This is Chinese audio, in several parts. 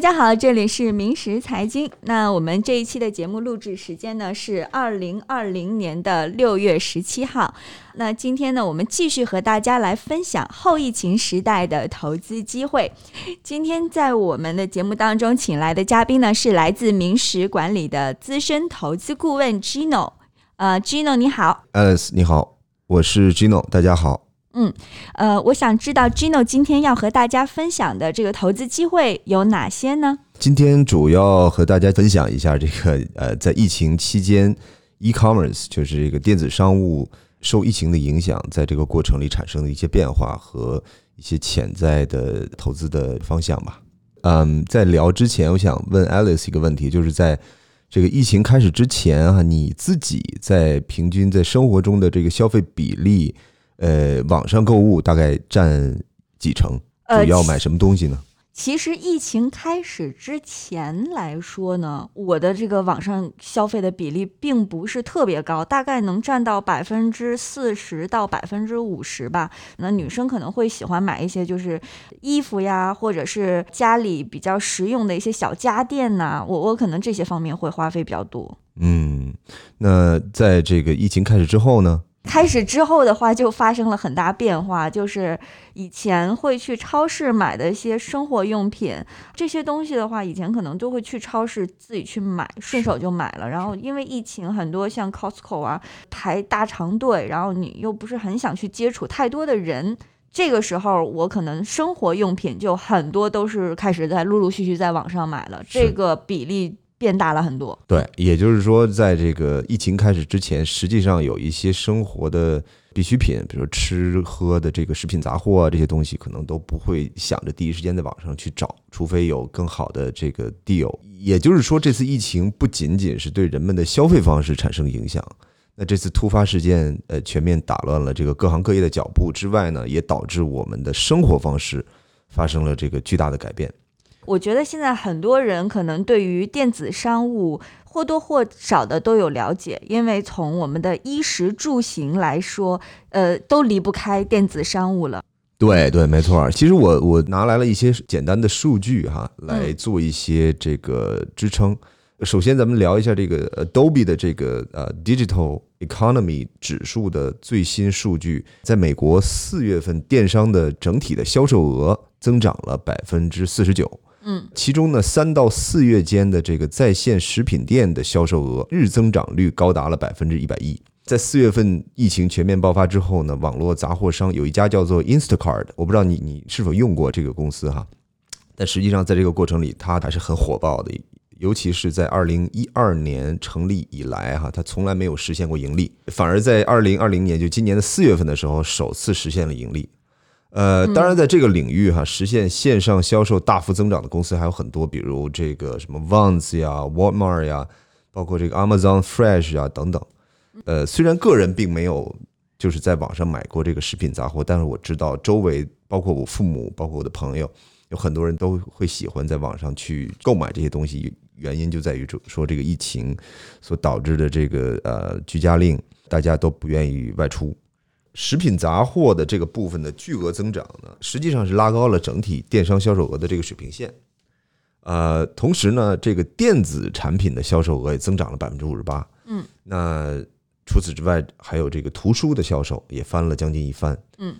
大家好，这里是明石财经。那我们这一期的节目录制时间呢是二零二零年的六月十七号。那今天呢，我们继续和大家来分享后疫情时代的投资机会。今天在我们的节目当中，请来的嘉宾呢是来自明石管理的资深投资顾问 Gino。呃，Gino 你好，Alice 你好，我是 Gino，大家好。嗯，呃，我想知道 Gino 今天要和大家分享的这个投资机会有哪些呢？今天主要和大家分享一下这个呃，在疫情期间，e-commerce 就是这个电子商务受疫情的影响，在这个过程里产生的一些变化和一些潜在的投资的方向吧。嗯，在聊之前，我想问 Alice 一个问题，就是在这个疫情开始之前啊，你自己在平均在生活中的这个消费比例。呃，网上购物大概占几成？主要买什么东西呢？其实疫情开始之前来说呢，我的这个网上消费的比例并不是特别高，大概能占到百分之四十到百分之五十吧。那女生可能会喜欢买一些就是衣服呀，或者是家里比较实用的一些小家电呐。我我可能这些方面会花费比较多。嗯，那在这个疫情开始之后呢？开始之后的话，就发生了很大变化。就是以前会去超市买的一些生活用品，这些东西的话，以前可能都会去超市自己去买，顺手就买了。然后因为疫情，很多像 Costco 啊排大长队，然后你又不是很想去接触太多的人，这个时候我可能生活用品就很多都是开始在陆陆续续在网上买了，这个比例。变大了很多，对，也就是说，在这个疫情开始之前，实际上有一些生活的必需品，比如吃喝的这个食品杂货啊，这些东西可能都不会想着第一时间在网上去找，除非有更好的这个 deal。也就是说，这次疫情不仅仅是对人们的消费方式产生影响，那这次突发事件，呃，全面打乱了这个各行各业的脚步之外呢，也导致我们的生活方式发生了这个巨大的改变。我觉得现在很多人可能对于电子商务或多或少的都有了解，因为从我们的衣食住行来说，呃，都离不开电子商务了。对对，没错。其实我我拿来了一些简单的数据哈，来做一些这个支撑。首先，咱们聊一下这个 Adobe 的这个呃 Digital Economy 指数的最新数据，在美国四月份电商的整体的销售额增长了百分之四十九。嗯，其中呢，三到四月间的这个在线食品店的销售额日增长率高达了百分之一百一。在四月份疫情全面爆发之后呢，网络杂货商有一家叫做 Instacart，我不知道你你是否用过这个公司哈，但实际上在这个过程里，它还是很火爆的，尤其是在二零一二年成立以来哈，它从来没有实现过盈利，反而在二零二零年就今年的四月份的时候，首次实现了盈利。呃，当然，在这个领域哈，实现线上销售大幅增长的公司还有很多，比如这个什么 Vans 呀、Walmart 呀，包括这个 Amazon Fresh 啊等等。呃，虽然个人并没有就是在网上买过这个食品杂货，但是我知道周围包括我父母、包括我的朋友，有很多人都会喜欢在网上去购买这些东西。原因就在于说这个疫情所导致的这个呃居家令，大家都不愿意外出。食品杂货的这个部分的巨额增长呢，实际上是拉高了整体电商销售额的这个水平线。呃，同时呢，这个电子产品的销售额也增长了百分之五十八。嗯，那除此之外，还有这个图书的销售也翻了将近一番。嗯，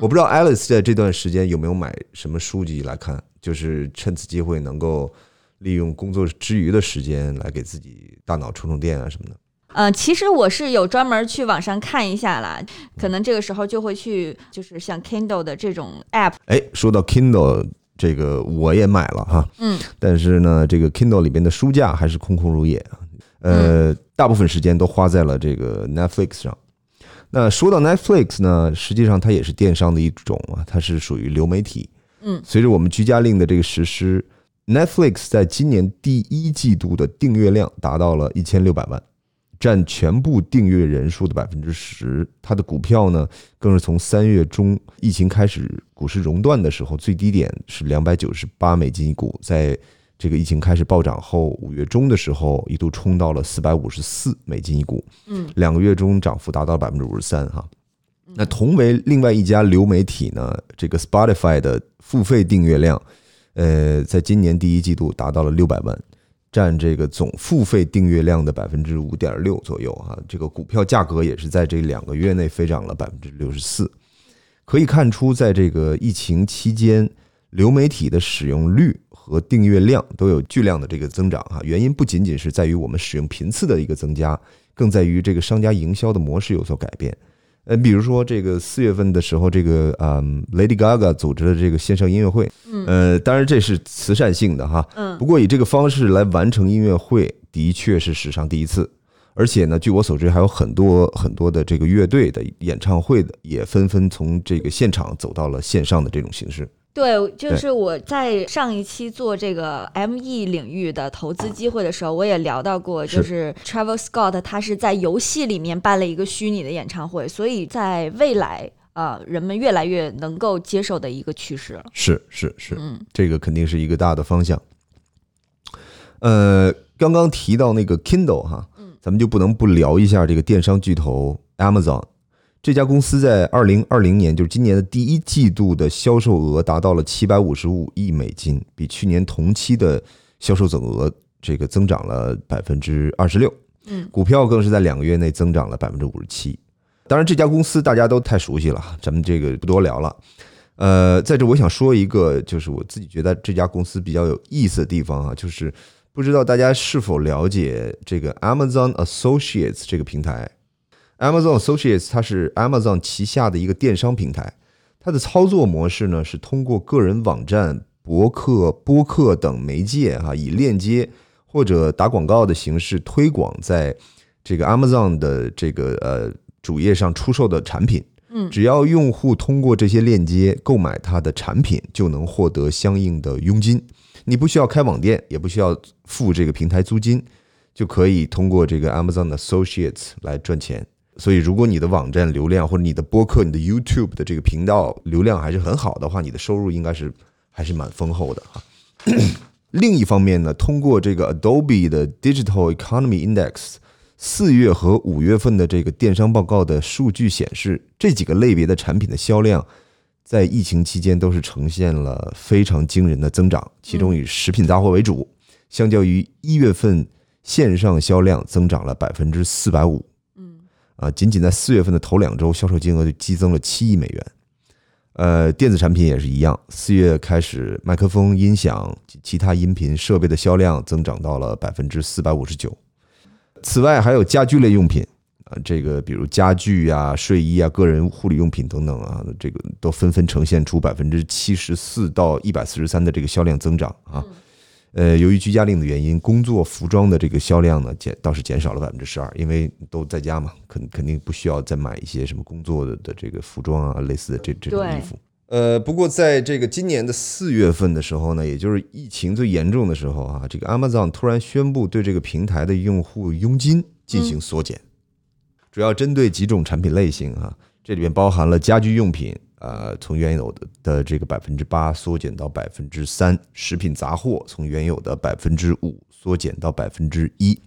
我不知道 Alice 在这段时间有没有买什么书籍来看，就是趁此机会能够利用工作之余的时间来给自己大脑充充电啊什么的。呃，其实我是有专门去网上看一下啦，可能这个时候就会去，就是像 Kindle 的这种 App。哎，说到 Kindle 这个，我也买了哈，嗯，但是呢，这个 Kindle 里边的书架还是空空如也啊，呃，大部分时间都花在了这个 Netflix 上。那说到 Netflix 呢，实际上它也是电商的一种啊，它是属于流媒体。嗯，随着我们居家令的这个实施，Netflix 在今年第一季度的订阅量达到了一千六百万。占全部订阅人数的百分之十，它的股票呢，更是从三月中疫情开始股市熔断的时候，最低点是两百九十八美金一股，在这个疫情开始暴涨后，五月中的时候一度冲到了四百五十四美金一股，嗯，两个月中涨幅达到百分之五十三哈。那同为另外一家流媒体呢，这个 Spotify 的付费订阅量，呃，在今年第一季度达到了六百万，占这个总付费订阅量的百分之五点六左右啊。这个股票价格也是在这两个月内飞涨了百分之六十四。可以看出，在这个疫情期间，流媒体的使用率和订阅量都有巨量的这个增长哈。原因不仅仅是在于我们使用频次的一个增加，更在于这个商家营销的模式有所改变。呃，比如说这个四月份的时候，这个嗯，Lady Gaga 组织的这个线上音乐会，嗯呃，当然这是慈善性的哈，嗯不过以这个方式来完成音乐会，的确是史上第一次。而且呢，据我所知，还有很多很多的这个乐队的演唱会的，也纷纷从这个现场走到了线上的这种形式。对，就是我在上一期做这个 ME 领域的投资机会的时候，我也聊到过，就是 Travel Scott 他是在游戏里面办了一个虚拟的演唱会，所以在未来，啊，人们越来越能够接受的一个趋势了。是是是，嗯这个肯定是一个大的方向。呃，刚刚提到那个 Kindle 哈，咱们就不能不聊一下这个电商巨头 Amazon 这家公司在二零二零年，就是今年的第一季度的销售额达到了七百五十五亿美金，比去年同期的销售总额这个增长了百分之二十六。嗯，股票更是在两个月内增长了百分之五十七。当然，这家公司大家都太熟悉了，咱们这个不多聊了。呃，在这我想说一个，就是我自己觉得这家公司比较有意思的地方啊，就是不知道大家是否了解这个 Amazon Associates 这个平台。Amazon Associates 它是 Amazon 旗下的一个电商平台，它的操作模式呢是通过个人网站、博客、播客等媒介哈、以链接或者打广告的形式推广在这个 Amazon 的这个呃主页上出售的产品。嗯只要用户通过这些链接购买它的产品，就能获得相应的佣金。你不需要开网店，也不需要付这个平台租金，就可以通过这个 Amazon Associates 来赚钱。所以，如果你的网站流量或者你的播客、你的 YouTube 的这个频道流量还是很好的话，你的收入应该是还是蛮丰厚的哈。另一方面呢，通过这个 Adobe 的 Digital Economy Index 四月和五月份的这个电商报告的数据显示，这几个类别的产品的销量在疫情期间都是呈现了非常惊人的增长，其中以食品杂货为主，相较于一月份线上销量增长了百分之四百五。嗯啊，仅仅在四月份的头两周，销售金额就激增了七亿美元。呃，电子产品也是一样，四月开始，麦克风、音响及其他音频设备的销量增长到了百分之四百五十九。此外，还有家居类用品啊，这个比如家具啊、睡衣啊、个人护理用品等等啊，这个都纷纷呈现出百分之七十四到一百四十三的这个销量增长啊。呃，由于居家令的原因，工作服装的这个销量呢减倒是减少了百分之十二，因为都在家嘛，肯肯定不需要再买一些什么工作的的这个服装啊，类似的这这种衣服。呃，不过在这个今年的四月份的时候呢，也就是疫情最严重的时候啊，这个 Amazon 突然宣布对这个平台的用户佣金进行缩减，主要针对几种产品类型啊，这里面包含了家居用品，呃，从原有的的这个百分之八缩减到百分之三；食品杂货从原有的百分之五缩减到百分之一。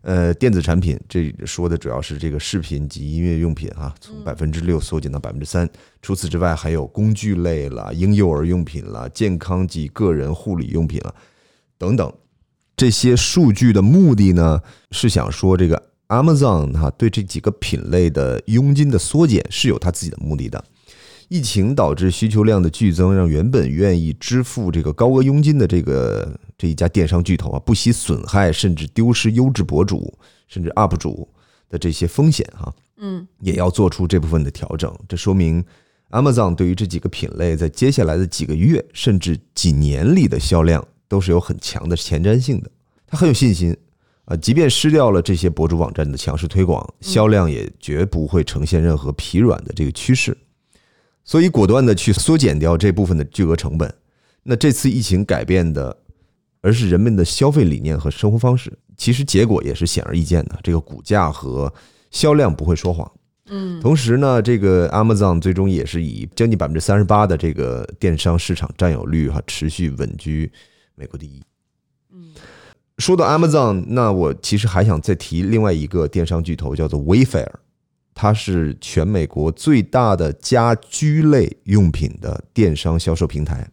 呃，电子产品这说的主要是这个视频及音乐用品哈、从百分之六缩减到百分之三。除此之外，还有工具类了、婴幼儿用品了、健康及个人护理用品了等等。这些数据的目的呢，是想说这个 Amazon 哈、对这几个品类的佣金的缩减是有它自己的目的的。疫情导致需求量的剧增，让原本愿意支付这个高额佣金的这个这一家电商巨头啊，不惜损害甚至丢失优质博主甚至 UP 主的这些风险哈、嗯也要做出这部分的调整。这说明 Amazon 对于这几个品类在接下来的几个月甚至几年里的销量都是有很强的前瞻性的。他很有信心啊，即便失掉了这些博主网站的强势推广，销量也绝不会呈现任何疲软的这个趋势。所以果断的去缩减掉这部分的巨额成本。那这次疫情改变的，而是人们的消费理念和生活方式。其实结果也是显而易见的，这个股价和销量不会说谎。嗯同时呢，这个 Amazon 最终也是以将近百分之三十八的这个电商市场占有率哈，持续稳居美国第一。嗯说到 Amazon，那我其实还想再提另外一个电商巨头，叫做 Wayfair，它是全美国最大的家居类用品的电商销售平台。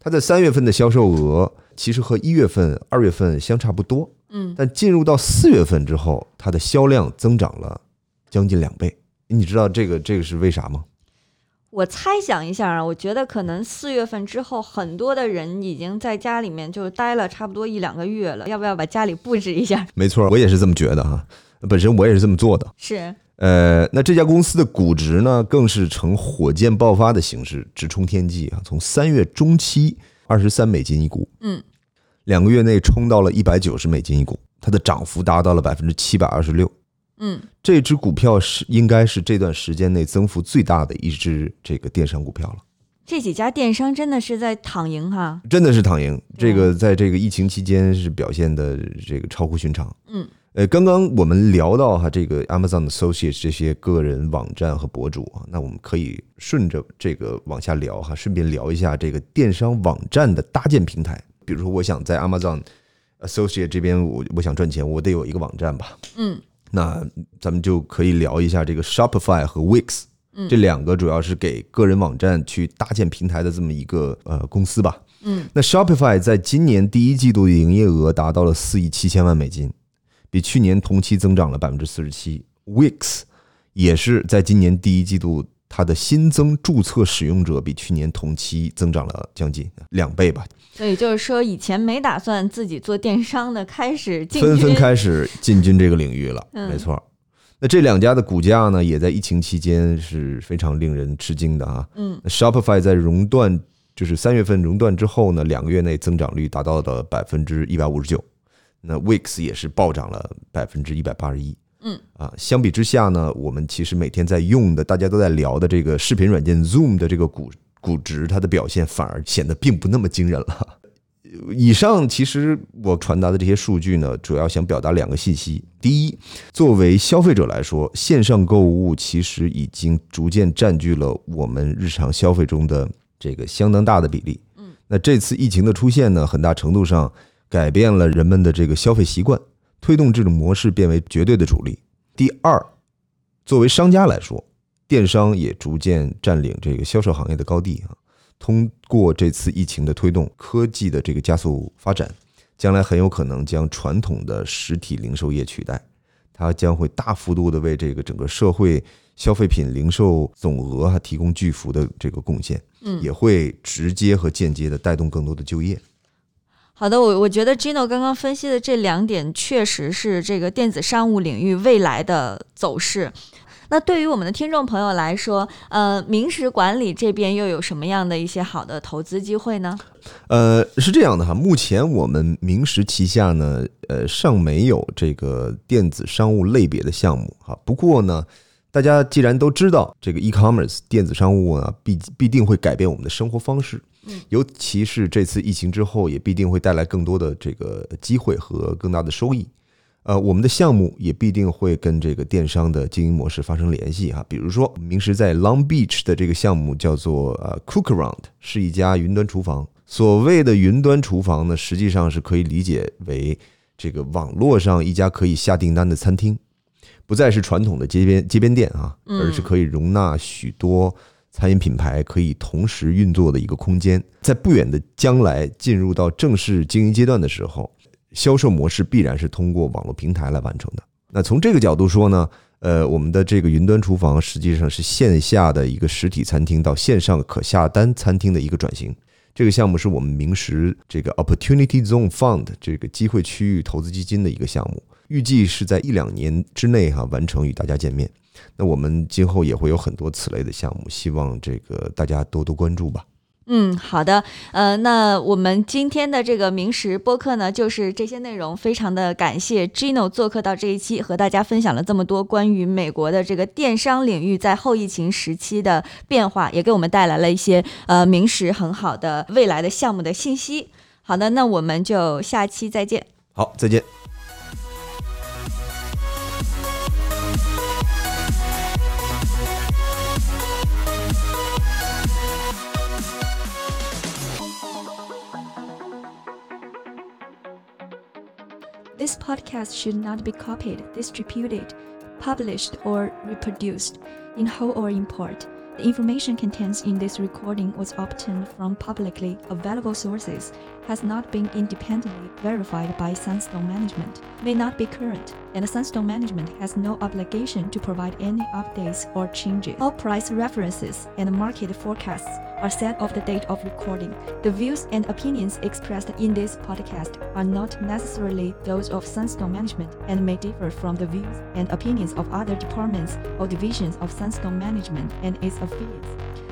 它它在三月份的销售额其实和一月份、二月份相差不多，嗯，但进入到四月份之后，它的销量增长了将近两倍。你知道这个这个是为啥吗？我猜想一下啊，我觉得可能四月份之后，很多的人已经在家里面就待了差不多一两个月了，要不要把家里布置一下？没错，我也是这么觉得哈。本身我也是这么做的。是，呃，那这家公司的估值呢，更是呈火箭爆发的形式直冲天际啊！从三月中期二十三美金一股，嗯，两个月内冲到了一百九十美金一股，它的涨幅达到了百分之七百二十六。嗯，这只股票是应该是这段时间内增幅最大的一只这个电商股票了。这几家电商真的是在躺赢哈。真的是躺赢，这个在这个疫情期间是表现的这个超乎寻常。嗯，呃，刚刚我们聊到哈这个 Amazon Associates 这些个人网站和博主啊，那我们可以顺着这个往下聊哈，顺便聊一下这个电商网站的搭建平台。比如说，我想在 Amazon Associate 这边，我我想赚钱，我得有一个网站吧。嗯，那咱们就可以聊一下这个 Shopify 和 Wix，嗯这两个主要是给个人网站去搭建平台的这么一个呃公司吧。嗯，那 Shopify 在今年第一季度的营业额达到了四亿七千万美金，比去年同期增长了百分之四十七。Wix 也是在今年第一季度，它的新增注册使用者比去年同期增长了将近两倍吧，所以就是说，以前没打算自己做电商的，开始进纷纷开始进军这个领域了。嗯没错。那这两家的股价呢，也在疫情期间是非常令人吃惊的啊。嗯 Shopify 在熔断，就是三月份熔断之后呢，两个月内增长率达到了百分之一百五十九。那 Wix 也是暴涨了百分之一百八十一。嗯啊，相比之下呢，我们其实每天在用的，大家都在聊的这个视频软件 Zoom 的这个股估值，它的表现反而显得并不那么惊人了。以上其实我传达的这些数据呢，主要想表达两个信息。第一，作为消费者来说，线上购物其实已经逐渐占据了我们日常消费中的这个相当大的比例。嗯，那这次疫情的出现呢，很大程度上改变了人们的这个消费习惯，推动这种模式变为绝对的主力。第二，作为商家来说，电商也逐渐占领这个销售行业的高地啊。通过这次疫情的推动，科技的这个加速发展，将来很有可能将传统的实体零售业取代，它将会大幅度的为这个整个社会消费品零售总额还提供巨幅的这个贡献，嗯，也会直接和间接的带动更多的就业。好的，我我觉得 Gino 刚刚分析的这两点确实是这个电子商务领域未来的走势。那对于我们的听众朋友来说，呃，明石管理这边又有什么样的一些好的投资机会呢？呃，是这样的哈，目前我们明石旗下呢，呃，尚没有这个电子商务类别的项目哈。不过呢，大家既然都知道这个 e-commerce 电子商务啊，必必定会改变我们的生活方式，嗯，尤其是这次疫情之后，也必定会带来更多的这个机会和更大的收益。呃，我们的项目也必定会跟这个电商的经营模式发生联系哈。比如说，明时在 Long Beach 的这个项目叫做呃 Cookaround，是一家云端厨房。所谓的云端厨房呢，实际上是可以理解为这个网络上一家可以下订单的餐厅，不再是传统的街边街边店啊，嗯而是可以容纳许多餐饮品牌可以同时运作的一个空间。在不远的将来进入到正式经营阶段的时候，销售模式必然是通过网络平台来完成的。那从这个角度说呢，呃，我们的这个云端厨房实际上是线下的一个实体餐厅到线上可下单餐厅的一个转型。这个项目是我们明石这个 Opportunity Zone Fund 这个机会区域投资基金的一个项目，预计是在一两年之内哈、完成与大家见面。那我们今后也会有很多此类的项目，希望这个大家多多关注吧。嗯，好的，呃，那我们今天的这个明石播客呢，就是这些内容，非常的感谢 Gino 做客到这一期，和大家分享了这么多关于美国的这个电商领域在后疫情时期的变化，也给我们带来了一些呃明石很好的未来的项目的信息。好的，那我们就下期再见。好，再见。This podcast should not be copied, distributed, published, or reproduced, in whole or in part, The information contained in this recording was obtained from publicly available sources, has not been independently verified by Sunstone Management, may not be current, and Sunstone Management has no obligation to provide any updates or changes. All price references and market forecasts are set of the date of recording. The views and opinions expressed in this podcast are not necessarily those of Sunstone Management and may differ from the views and opinions of other departments or divisions of Sunstone Management and its affiliates.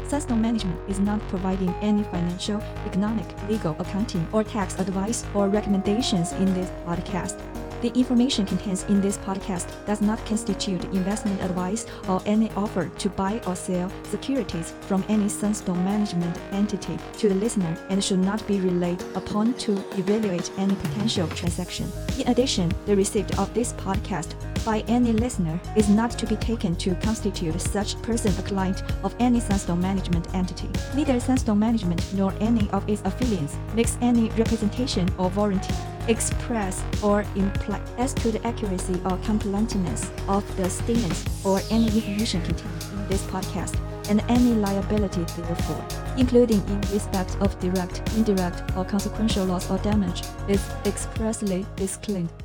Sunstone Management is not providing any financial, economic, legal, accounting, or tax advice or recommendations in this podcast. The information contained in this podcast does not constitute investment advice or any offer to buy or sell securities from any Sunstone Management entity to the listener and should not be relied upon to evaluate any potential transaction. In addition, the receipt of this podcast by any listener is not to be taken to constitute such person a client of any Sunstone Management entity. Neither Sunstone Management nor any of its affiliates makes any representation or warranty express or imply as to the accuracy or completeness of the statements or any information contained in this podcast and any liability therefore, including in respect of direct, indirect, or consequential loss or damage, is expressly disclaimed.